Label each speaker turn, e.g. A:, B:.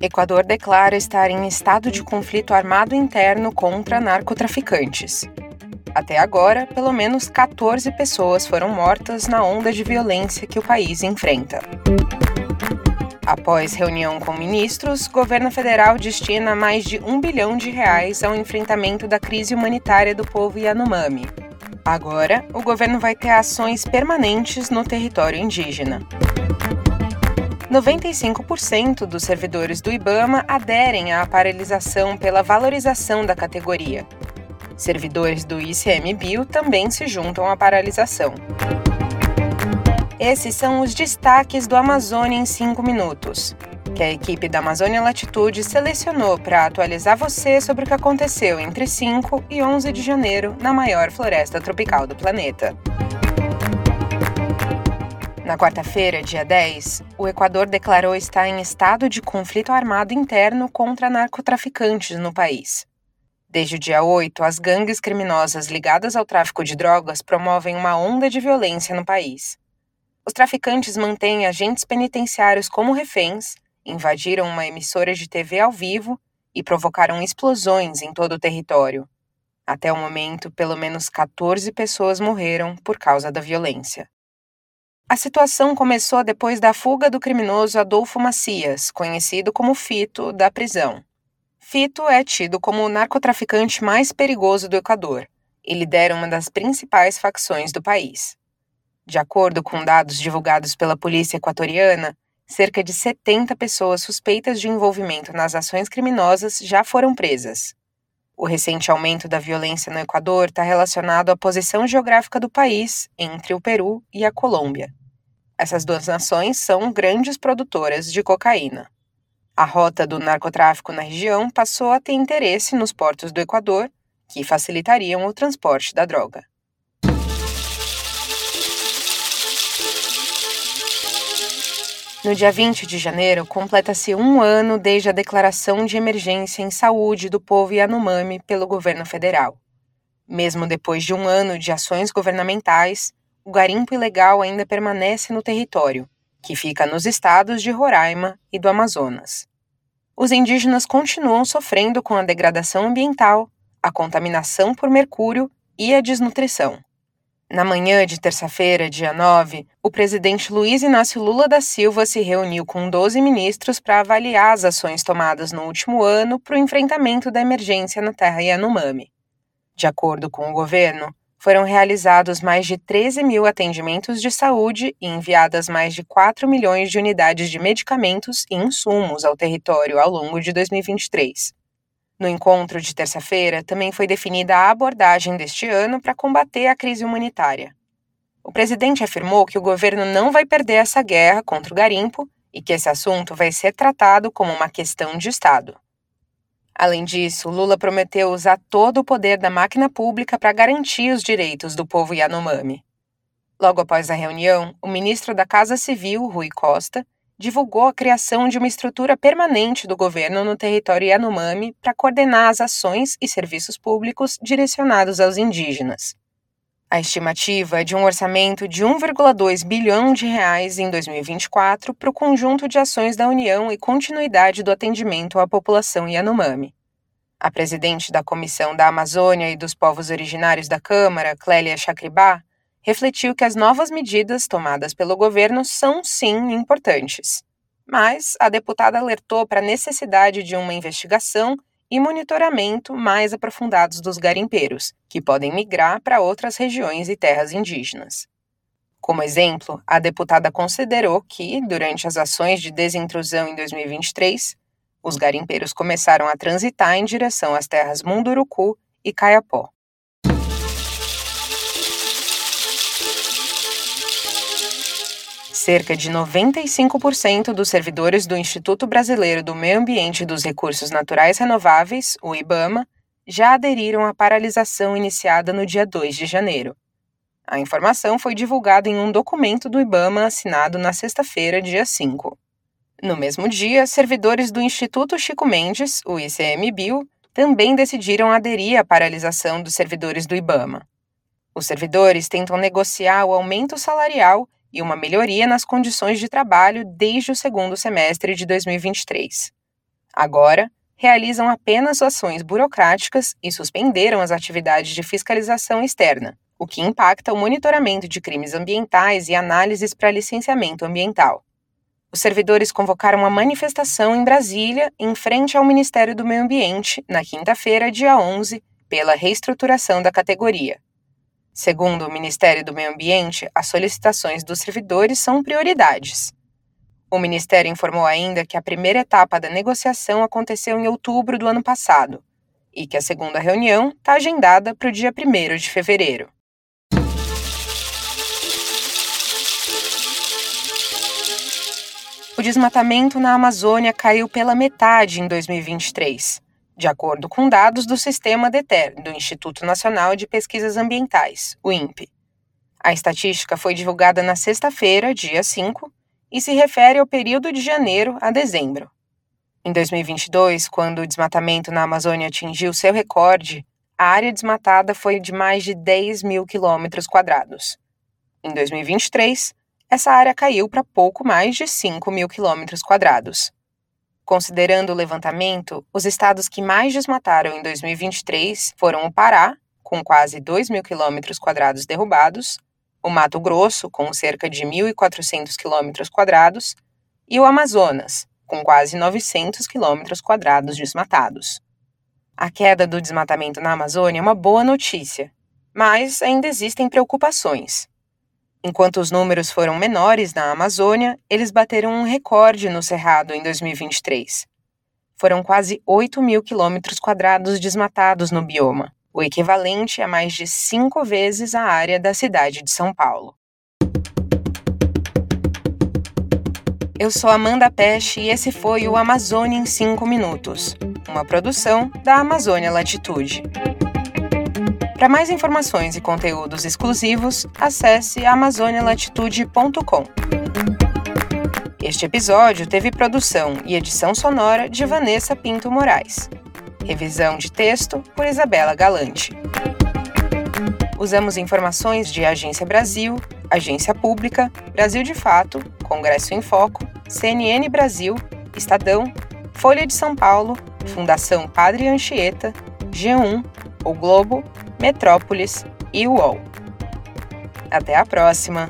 A: Equador declara estar em estado de conflito armado interno contra narcotraficantes. Até agora, pelo menos 14 pessoas foram mortas na onda de violência que o país enfrenta. Após reunião com ministros, governo federal destina mais de um bilhão de reais ao enfrentamento da crise humanitária do povo Yanomami. Agora, o governo vai ter ações permanentes no território indígena. 95% dos servidores do IBAMA aderem à paralisação pela valorização da categoria. Servidores do ICMBio também se juntam à paralisação. Esses são os destaques do Amazônia em 5 minutos, que a equipe da Amazônia Latitude selecionou para atualizar você sobre o que aconteceu entre 5 e 11 de janeiro na maior floresta tropical do planeta. Na quarta-feira, dia 10, o Equador declarou estar em estado de conflito armado interno contra narcotraficantes no país. Desde o dia 8, as gangues criminosas ligadas ao tráfico de drogas promovem uma onda de violência no país. Os traficantes mantêm agentes penitenciários como reféns, invadiram uma emissora de TV ao vivo e provocaram explosões em todo o território. Até o momento, pelo menos 14 pessoas morreram por causa da violência. A situação começou depois da fuga do criminoso Adolfo Macias, conhecido como Fito, da prisão. Fito é tido como o narcotraficante mais perigoso do Equador e lidera uma das principais facções do país. De acordo com dados divulgados pela polícia equatoriana, cerca de 70 pessoas suspeitas de envolvimento nas ações criminosas já foram presas. O recente aumento da violência no Equador está relacionado à posição geográfica do país entre o Peru e a Colômbia. Essas duas nações são grandes produtoras de cocaína. A rota do narcotráfico na região passou a ter interesse nos portos do Equador, que facilitariam o transporte da droga. No dia 20 de janeiro, completa-se um ano desde a declaração de emergência em saúde do povo Yanomami pelo governo federal. Mesmo depois de um ano de ações governamentais, o garimpo ilegal ainda permanece no território, que fica nos estados de Roraima e do Amazonas. Os indígenas continuam sofrendo com a degradação ambiental, a contaminação por mercúrio e a desnutrição. Na manhã de terça-feira, dia 9, o presidente Luiz Inácio Lula da Silva se reuniu com 12 ministros para avaliar as ações tomadas no último ano para o enfrentamento da emergência na terra Yanomami. De acordo com o governo, foram realizados mais de 13 mil atendimentos de saúde e enviadas mais de 4 milhões de unidades de medicamentos e insumos ao território ao longo de 2023. No encontro de terça-feira, também foi definida a abordagem deste ano para combater a crise humanitária. O presidente afirmou que o governo não vai perder essa guerra contra o garimpo e que esse assunto vai ser tratado como uma questão de Estado. Além disso, Lula prometeu usar todo o poder da máquina pública para garantir os direitos do povo Yanomami. Logo após a reunião, o ministro da Casa Civil, Rui Costa, divulgou a criação de uma estrutura permanente do governo no território Yanomami para coordenar as ações e serviços públicos direcionados aos indígenas. A estimativa é de um orçamento de 1,2 bilhão de reais em 2024 para o conjunto de ações da União e continuidade do atendimento à população Yanomami. A presidente da Comissão da Amazônia e dos Povos Originários da Câmara, Clélia Chacribá, refletiu que as novas medidas tomadas pelo governo são sim importantes. Mas a deputada alertou para a necessidade de uma investigação e monitoramento mais aprofundados dos garimpeiros, que podem migrar para outras regiões e terras indígenas. Como exemplo, a deputada considerou que, durante as ações de desintrusão em 2023, os garimpeiros começaram a transitar em direção às terras Munduruku e Caiapó. Cerca de 95% dos servidores do Instituto Brasileiro do Meio Ambiente e dos Recursos Naturais Renováveis, o IBAMA, já aderiram à paralisação iniciada no dia 2 de janeiro. A informação foi divulgada em um documento do IBAMA assinado na sexta-feira, dia 5. No mesmo dia, servidores do Instituto Chico Mendes, o ICMBio, também decidiram aderir à paralisação dos servidores do IBAMA. Os servidores tentam negociar o aumento salarial e uma melhoria nas condições de trabalho desde o segundo semestre de 2023. Agora, realizam apenas ações burocráticas e suspenderam as atividades de fiscalização externa, o que impacta o monitoramento de crimes ambientais e análises para licenciamento ambiental. Os servidores convocaram uma manifestação em Brasília, em frente ao Ministério do Meio Ambiente, na quinta-feira, dia 11, pela reestruturação da categoria. Segundo o Ministério do Meio Ambiente, as solicitações dos servidores são prioridades. O Ministério informou ainda que a primeira etapa da negociação aconteceu em outubro do ano passado e que a segunda reunião está agendada para o dia 1 de fevereiro. O desmatamento na Amazônia caiu pela metade em 2023, de acordo com dados do Sistema DETER, do Instituto Nacional de Pesquisas Ambientais, o INPE. A estatística foi divulgada na sexta-feira, dia 5, e se refere ao período de janeiro a dezembro. Em 2022, quando o desmatamento na Amazônia atingiu seu recorde, a área desmatada foi de mais de 10 mil quilômetros quadrados. Em 2023, essa área caiu para pouco mais de 5 mil quilômetros quadrados. Considerando o levantamento, os estados que mais desmataram em 2023 foram o Pará, com quase 2 mil quilômetros quadrados derrubados, o Mato Grosso, com cerca de 1.400 quilômetros quadrados, e o Amazonas, com quase 900 quilômetros quadrados desmatados. A queda do desmatamento na Amazônia é uma boa notícia, mas ainda existem preocupações. Enquanto os números foram menores na Amazônia, eles bateram um recorde no Cerrado em 2023. Foram quase 8 mil quilômetros quadrados desmatados no bioma, o equivalente a mais de cinco vezes a área da cidade de São Paulo. Eu sou Amanda Peste e esse foi o Amazônia em 5 Minutos, uma produção da Amazônia Latitude. Para mais informações e conteúdos exclusivos, acesse amazonialatitude.com. Este episódio teve produção e edição sonora de Vanessa Pinto Moraes. Revisão de texto por Isabela Galante. Usamos informações de Agência Brasil, Agência Pública, Brasil de Fato, Congresso em Foco, CNN Brasil, Estadão, Folha de São Paulo, Fundação Padre Anchieta, G1, O Globo, Metrópolis e UOL. Até a próxima!